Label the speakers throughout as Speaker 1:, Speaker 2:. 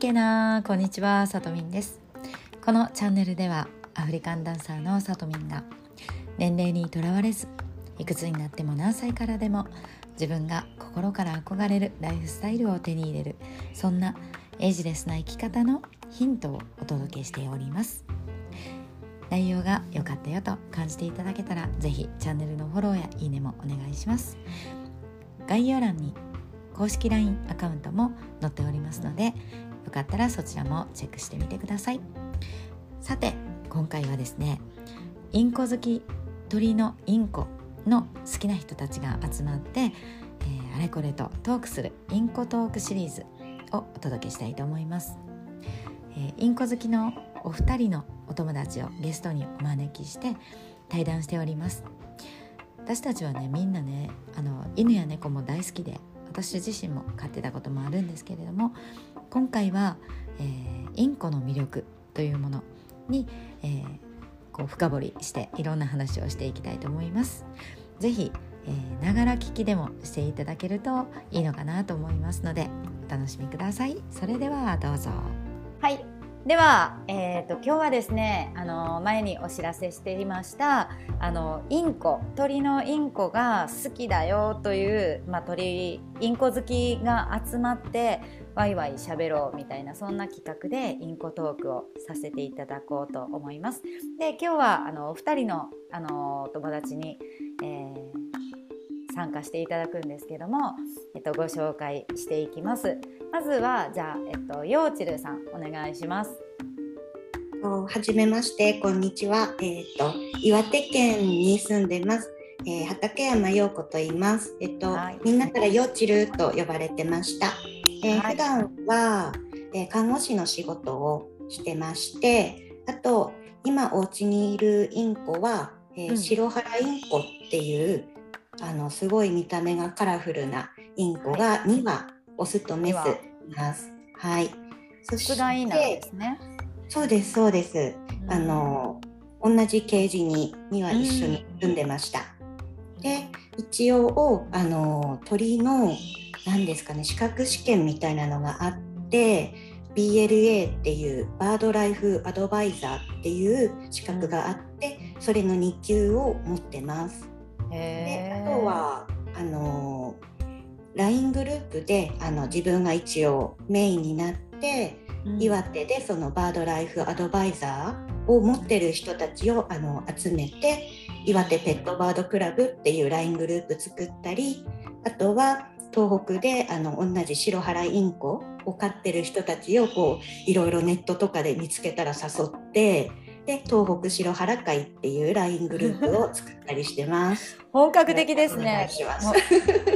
Speaker 1: けなこんにちはさとみんです。このチャンネルではアフリカンダンサーのさとみんが年齢にとらわれずいくつになっても何歳からでも自分が心から憧れるライフスタイルを手に入れるそんなエイジレスな生き方のヒントをお届けしております。内容が良かったよと感じていただけたらぜひチャンネルのフォローやいいねもお願いします。概要欄に公式 LINE アカウントも載っておりますのでよかったらそちらもチェックしてみてください。さて今回はですねインコ好き鳥のインコの好きな人たちが集まって、えー、あれこれとトークするインコトークシリーズをお届けしたいと思います、えー、インコ好きのお二人のお友達をゲストにお招きして対談しております。私たちはねみんなねあの犬や猫も大好きで私自身も飼ってたこともあるんですけれども今回は、えー、インコの魅力というものに、えー、こう深掘りしていろんな話をしていきたいと思います。ぜひながら聞きでもしていただけるといいのかなと思いますのでお楽しみください。それではどうぞ。はい、では、えーと、今日はですねあの前にお知らせしていましたあのインコ鳥のインコが好きだよという、まあ、鳥インコ好きが集まってワイワイしゃべろうみたいなそんな企画でインコトークをさせていただこうと思います。で今日はあのお二人のあの友達に、えー、参加していただくんですけども、えっと、ご紹介していきます。まずはじゃあ、えっと、ようちるさんお願いします。
Speaker 2: はじめまして、こんにちは。えっ、と、岩手県に住んでます。えー、畠山陽子と言います。えっ、と、はい、みんなからようちると呼ばれてました。えー、はい、普段は、えー、看護師の仕事をしてまして、あと、今お家にいるインコは、えー、うん、白原インコっていう、あの、すごい見た目がカラフルなインコが2羽、オスとメスいます。はい。
Speaker 1: そして、ね。
Speaker 2: そうですそうです。うん、あの同じケージにには一緒に住んでました。うん、で一応あの鳥の何ですかね資格試験みたいなのがあって BLA っていうバードライフアドバイザーっていう資格があって、それの2級を持ってます。であとはあの LINE グループであの自分が一応メインになって岩手でそのバードライフアドバイザーを持ってる人たちをあの集めて岩手ペットバードクラブっていう LINE グループ作ったりあとは東北であの同じ白原インコを飼ってる人たちをこういろいろネットとかで見つけたら誘ってで東北白原会っていう LINE グループを作ったりしてます。
Speaker 1: 本格的ですね。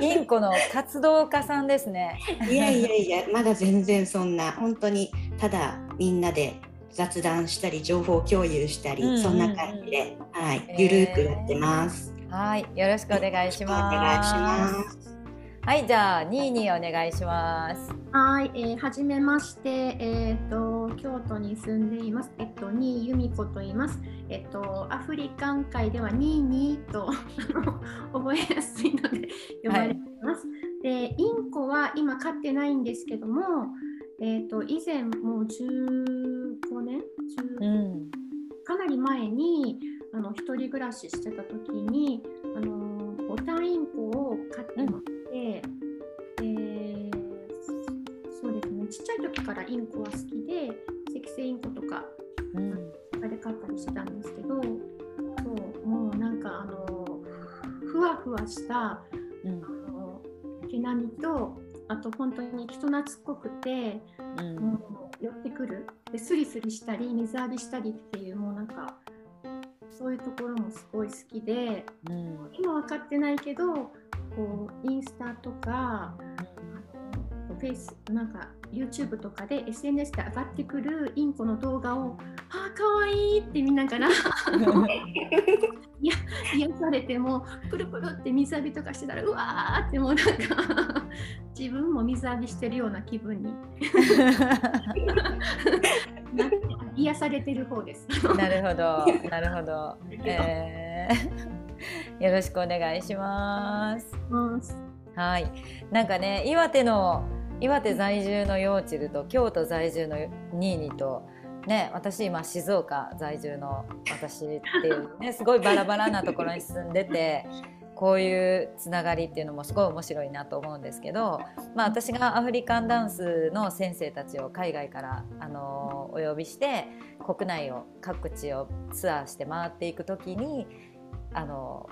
Speaker 1: インコの活動家さんですね。
Speaker 2: いやいやいや、まだ全然そんな本当にただみんなで雑談したり情報共有したり、うんうんうん、そんな感じで、はい、ゆるくやってます。
Speaker 1: はい、よろしくお願いします。お願いします。はい、じゃあ、ニーニーお願いします。
Speaker 3: はい、えー、はじめまして、えっ、ー、と、京都に住んでいます。えっと、ニーユミコと言います。えっと、アフリカン界ではニーニーと覚えやすいので呼ばれています。はい、で、インコは今飼ってないんですけども、えっと、以前もう15年、うん、かなり前にあの一人暮らししてた時にあのボタンインコを飼ってまして、うん、でそうですね。ちっちゃい時からインコは好きで赤星インコとか、うん、で飼ったりしてたんですけどそうもうなんかあのふわふわした、うん、あの毛並みとあと本当に人懐っこくて、うん、もう寄ってくる。でスリスリしたり水浴びしたりっていうもうなんかそういうところもすごい好きで、うん、今分かってないけどこうインスタとか、フェイスなんか YouTube とかで SNS で上がってくるインコの動画を「ああかわいい」って見ながらいや 癒されてもプルプルって水浴びとかしてたらうわーってもうなんか自分も水浴びしてるような気分に癒されてる方です。
Speaker 1: なるほどなるほど。えー、よろしくお願いします。はい。なんかね岩手の岩手在住のヨーチルと京都在住のニーニとね、私今静岡在住の私っていうね すごいバラバラなところに住んでてこういうつながりっていうのもすごい面白いなと思うんですけど、まあ、私がアフリカンダンスの先生たちを海外からあのお呼びして国内を各地をツアーして回っていく時にあの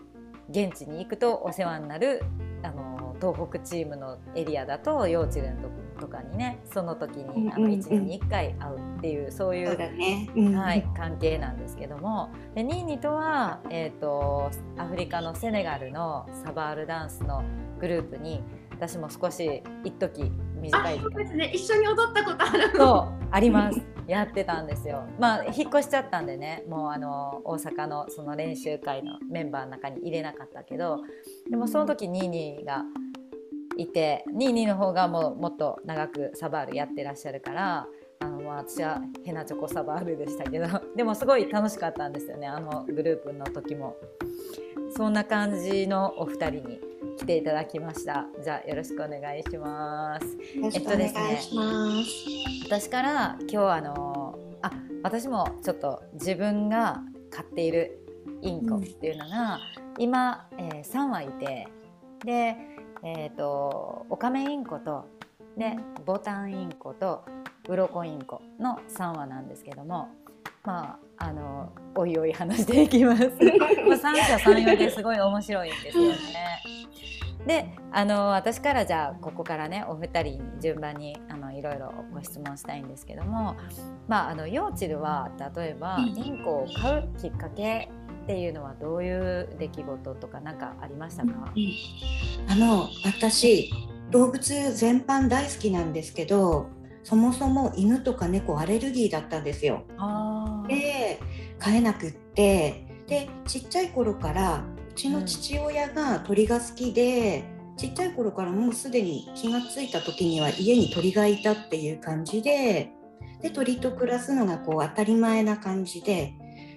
Speaker 1: 現地に行くとお世話になるあの東北チームのエリアだと幼稚園とかにねその時にあの1年に1回会うっていうそういう、
Speaker 2: ね。
Speaker 1: はい、関係なんですけども。でニーニとは、えーと、アフリカのセネガルのサバールダンスのグループに私も少し一時短い時間。
Speaker 3: ですね。一緒に踊ったことある。
Speaker 1: そうありますやってたんですよまあ引っ越しちゃったんでねもうあの大阪のその練習会のメンバーの中に入れなかったけどでもその時ニーニーがいてニーニーの方がもうもっと長くサバールやってらっしゃるからあのまあ私はヘナチョコサバールでしたけど でもすごい楽しかったんですよねあのグループの時も。そんな感じのお二人に来ていただきました。じゃあよろしくお願いします。
Speaker 2: えっとですね、
Speaker 1: 私から今日あのあ私もちょっと自分が飼っているインコっていうのが、うん、今、えー、3羽いてでえーと、オカメインコとでボタンインコとウロコインコの3羽なんですけどもまああのおいおい話していきます。まあ三者三様ですごい面白いんですよね。であの私からじゃあここからねお二人に順番にあのいろいろご質問したいんですけども、まあ、あのヨーチルは例えばインコを買うきっかけっていうのはどういう出来事とか何かありましたか、
Speaker 2: あの私動物全般大好きなんですけどそもそも犬とか猫アレルギーだったんですよ。で飼えなくってでちっちゃい頃からうちの父親が鳥が好きで、うん、ちっちゃい頃からもうすでに気が付いた時には家に鳥がいたっていう感じでで鳥と暮らすのがこう当たり前な感じで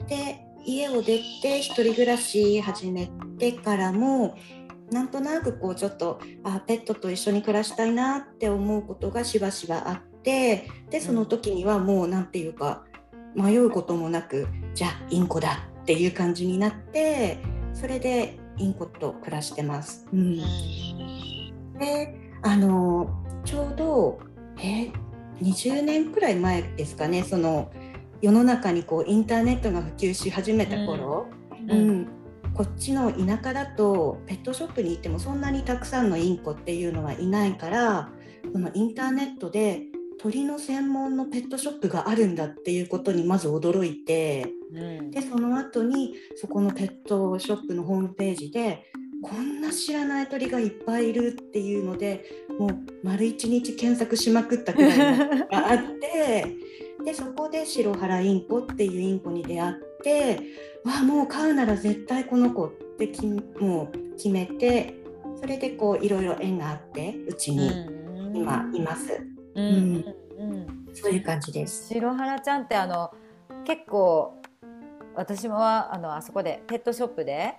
Speaker 2: で家を出て1人暮らし始めてからもなんとなくこうちょっとあペットと一緒に暮らしたいなって思うことがしばしばあってでその時にはもう何て言うか迷うこともなくじゃあインコだっていう感じになってそれでインコと暮らしてます。うん、であのちょうどえ20年くらい前ですかねその世の中にこうインターネットが普及し始めた頃、うん、うん、こっちの田舎だとペットショップに行ってもそんなにたくさんのインコっていうのはいないからそのインターネットで鳥の専門のペットショップがあるんだっていうことにまず驚いて、うん、でその後にそこのペットショップのホームページでこんな知らない鳥がいっぱいいるっていうのでもう丸一日検索しまくったくらいのがあって でそこで白原インコっていうインコに出会ってわあもう飼うなら絶対この子ってきもう決めてそれでこういろいろ縁があってうちに今います。うん、うんそういう感じです。
Speaker 1: 白原ちゃんってあの結構私もはあのあそこでペットショップで、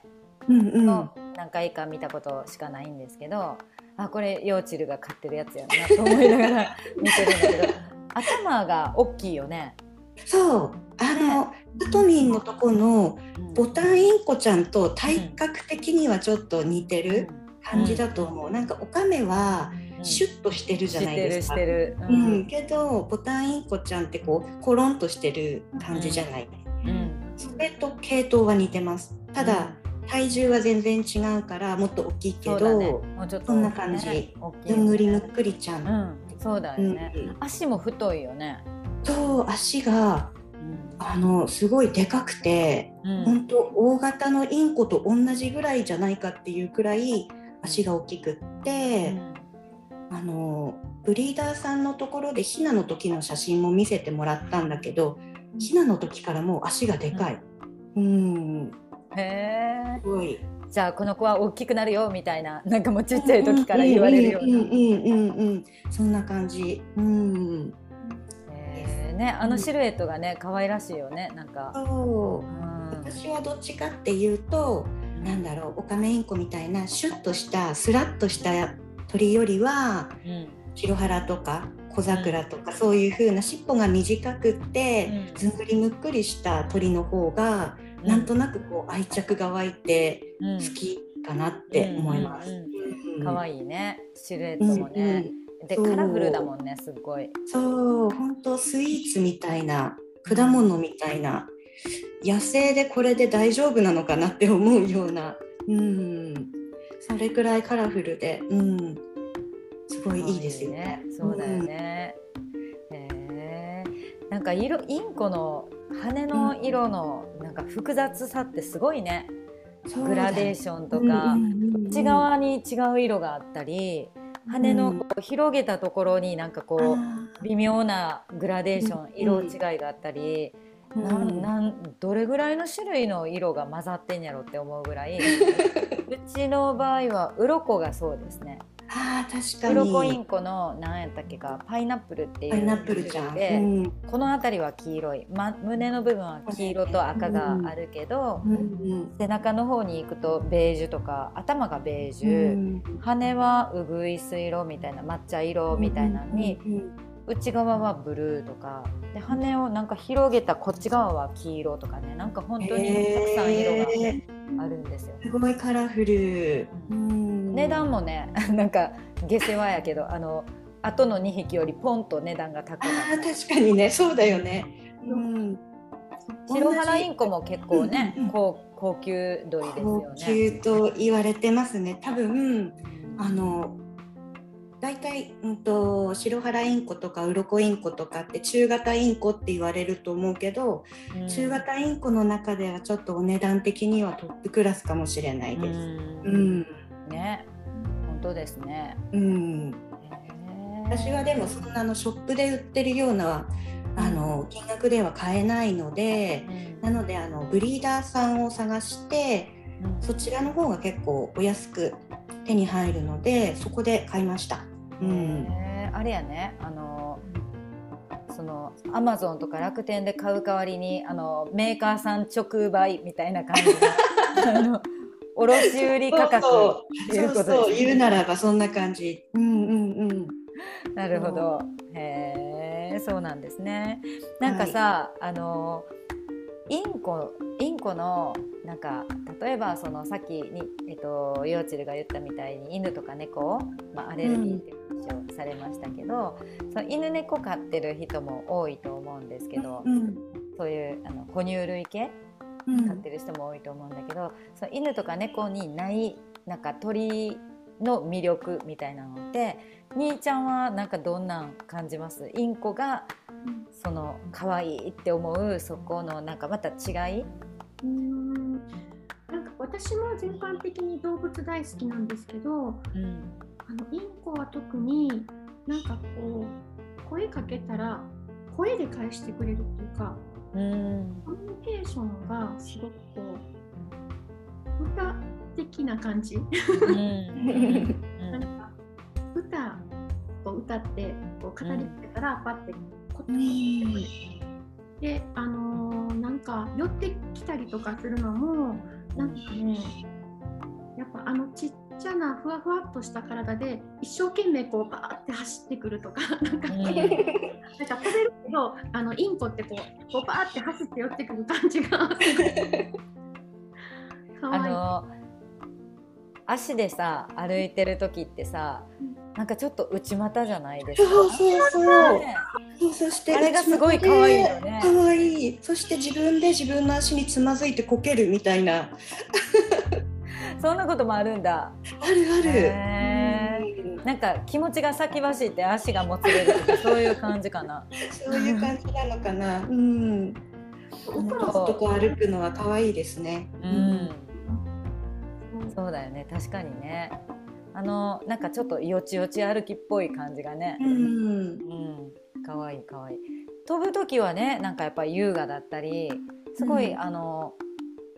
Speaker 1: うんうん、何回か見たことしかないんですけどあこれヨーチルが飼ってるやつやなと思いながら 見てるんだけど頭が大きいよね。
Speaker 2: そう。あの、ね、トミンのとこのボタンインコちゃんと体格的にはちょっと似てる感じだと思う、うん、なんかおかめはシュッとしてるじゃないですか、うん、うん、けどボタンインコちゃんってこうコロンとしてる感じじゃない、うん、それと系統は似てます。ただ、体重は全然違うからもっと大きいけど、ね、そんな感じ、ぬんぐりむっくりちゃん。
Speaker 1: そうだよね、うん、足も太いよね。
Speaker 2: そう足が、うん、あのすごいでかくて、うん、本当大型のインコと同じぐらいじゃないかっていうくらい足が大きくって、うん、あのブリーダーさんのところでヒナの時の写真も見せてもらったんだけどヒナの時からもう足がでかい。うん、
Speaker 1: へえ。すごいじゃあこの子は大きくなるよみたいななんかもうちっちゃい時から言われるような。うんうん
Speaker 2: うんそんな感じ。うん。
Speaker 1: えー、ねあのシルエットがね可愛らしいよねなんか。
Speaker 2: そう。私はどっちかっていうと、なんだろうオカメインコみたいなシュッとしたスラッとした鳥よりは、うん、白原とか小桜とか、そういう風な尻尾が短くって、ずんぐりむっくりした鳥の方が、なんとなくこう愛着が湧いて
Speaker 1: うん。
Speaker 2: 好きかなって思います。
Speaker 1: うんうん
Speaker 2: うん。
Speaker 1: 可愛いね。シルエットもね、でカラフルだもんねすっごい。
Speaker 2: そう。本当スイーツみたいな果物みたいな野生でこれで大丈夫なのかなって思うような、うん、それくらいカラフルで、うん、すごいいいですよね。
Speaker 1: そうだよね、へえなんか色インコの羽の色のなんか複雑さってすごいね、グラデーションとか、内側に違う色があったり羽のこう広げたところになんかこう微妙なグラデーション色違いがあったり、なんなんどれぐらいの種類の色が混ざってんやろって思うぐらいうちの場合は鱗がそうですね。
Speaker 2: あー確かに。
Speaker 1: 鱗インコの何やったっけかパイナップルっていう
Speaker 2: パイナップルちゃん、
Speaker 1: で、
Speaker 2: うん。
Speaker 1: この辺りは黄色い、ま、胸の部分は黄色と赤があるけど、
Speaker 2: うん
Speaker 1: 背中の方に行くとベージュとか頭がベージ
Speaker 2: う
Speaker 1: ュ、
Speaker 2: ん。
Speaker 1: 羽はうぐいす色みたいな抹茶色みたいなのに、
Speaker 2: うん
Speaker 1: 内側はブルーとかで羽をなんか広げたこっち側は黄色とかねなんか本当にたくさん色が、ねあるんですよ。
Speaker 2: すごいカラフル、うん。
Speaker 1: 値段もね なんか下世話やけどあの後の2匹よりポンと値段が高か
Speaker 2: あ確かにね。そうだよね、うん、
Speaker 1: 白原インコも結構ね
Speaker 2: うんうん
Speaker 1: 高高級鳥です
Speaker 2: 高
Speaker 1: よね。
Speaker 2: 級と言われてますね。多分あの大体、うん、と白原インコとか鱗インコとかって中型インコって言われると思うけど、
Speaker 1: うん。
Speaker 2: 中型インコの中ではちょっとお値段的にはトップクラスかもしれないです。
Speaker 1: う
Speaker 2: うん。ん、
Speaker 1: ね。本当ですね。
Speaker 2: うん、私はでもそんなのショップで売ってるようなあの金額では買えないのでなのであのブリーダーさんを探して
Speaker 1: うん。
Speaker 2: そちらの方が結構お安く手に入るのでそこで買いました。うん、
Speaker 1: あれやねあのそのアマゾンとか楽天で買う代わりにあのメーカーさん直売みたいな感じの あの卸売価格
Speaker 2: そう
Speaker 1: っていうこと
Speaker 2: そうそう言うならばそんな感じ。うんうんうん。
Speaker 1: なるほど。へえ、そうなんですね。なんかさ、あのインコインコのなんか例えばそのさっきにえっとヨーチルが言ったみたいに犬とか猫、まあアレルギーって話をされましたけど、その犬猫飼ってる人も多いと思うんですけど、
Speaker 2: うん。
Speaker 1: そういうあの哺乳類系
Speaker 2: うん。
Speaker 1: 飼ってる人も多いと思うんだけど、その犬とか猫にないなんか鳥の魅力みたいなのって兄ちゃんはなんかどんなん感じます？インコがその可愛いって思うそこのなんかまた違い、
Speaker 3: うん私も全般的に動物大好きなんですけど
Speaker 1: うん
Speaker 3: あのインコは特になんかこう声かけたら声で返してくれるっていうか
Speaker 1: うん
Speaker 3: コミュニケーションがすごくこう歌的な感じ。
Speaker 1: うん。
Speaker 3: なんか歌を歌ってこう語りかけたらパッてこっ
Speaker 2: うん。
Speaker 3: であのーなんか寄ってきたりとかするのもなんかねやっぱあのちっちゃなふわふわっとした体で一生懸命こうバーって走ってくるとか なんか、
Speaker 1: うん
Speaker 3: なんか飛べるけどあのインコってこうこうバーって走って寄ってくる感じがか
Speaker 1: あ
Speaker 3: わいい。
Speaker 1: の足でさ歩いてる時ってさなんかちょっと内股じゃないですか？
Speaker 2: そうそうそう。
Speaker 1: ね
Speaker 2: そうそして
Speaker 1: あれがすごい可愛いよね
Speaker 2: 可愛い。そして自分で自分の足につまずいてこけるみたいな。あ
Speaker 1: そんなこともあるんだ。
Speaker 2: るある。
Speaker 1: へ
Speaker 2: うん
Speaker 1: なんか気持ちが先走って足がもつれるとかそういう感じかな。
Speaker 2: そういう感じなのかな。うん。あのちょっとこう歩くのは可愛いですね。
Speaker 1: うん。そうだよね確かにね。あのなんかちょっとよちよち歩きっぽい感じがね。
Speaker 2: うん。
Speaker 1: うん。可愛い可愛い飛ぶ時はねなんかやっぱり優雅だったりすごい、
Speaker 2: うん
Speaker 1: あの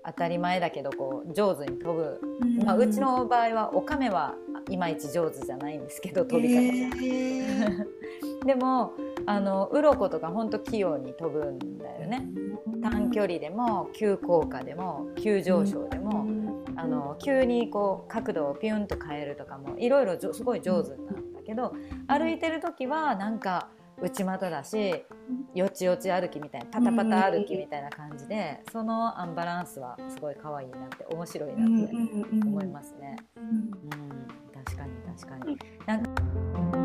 Speaker 1: 当たり前だけどこう上手に飛ぶ。
Speaker 2: うん
Speaker 1: まあ、うちの場合はオカメはいまいち上手じゃないんですけど飛び方が。
Speaker 2: へー
Speaker 1: でもあの鱗とかほんと器用に飛ぶんだよね。短距離でも急降下でも急上昇でも、あの急にこう角度をピュンと変えるとかもいろいろすごい上手なんだけど歩いてる時はなんか内股だしよちよち歩きみたいなパタパタ歩きみたいな感じでそのアンバランスはすごい可愛いなって面白いなって思いますね。うん、確かに確かになんか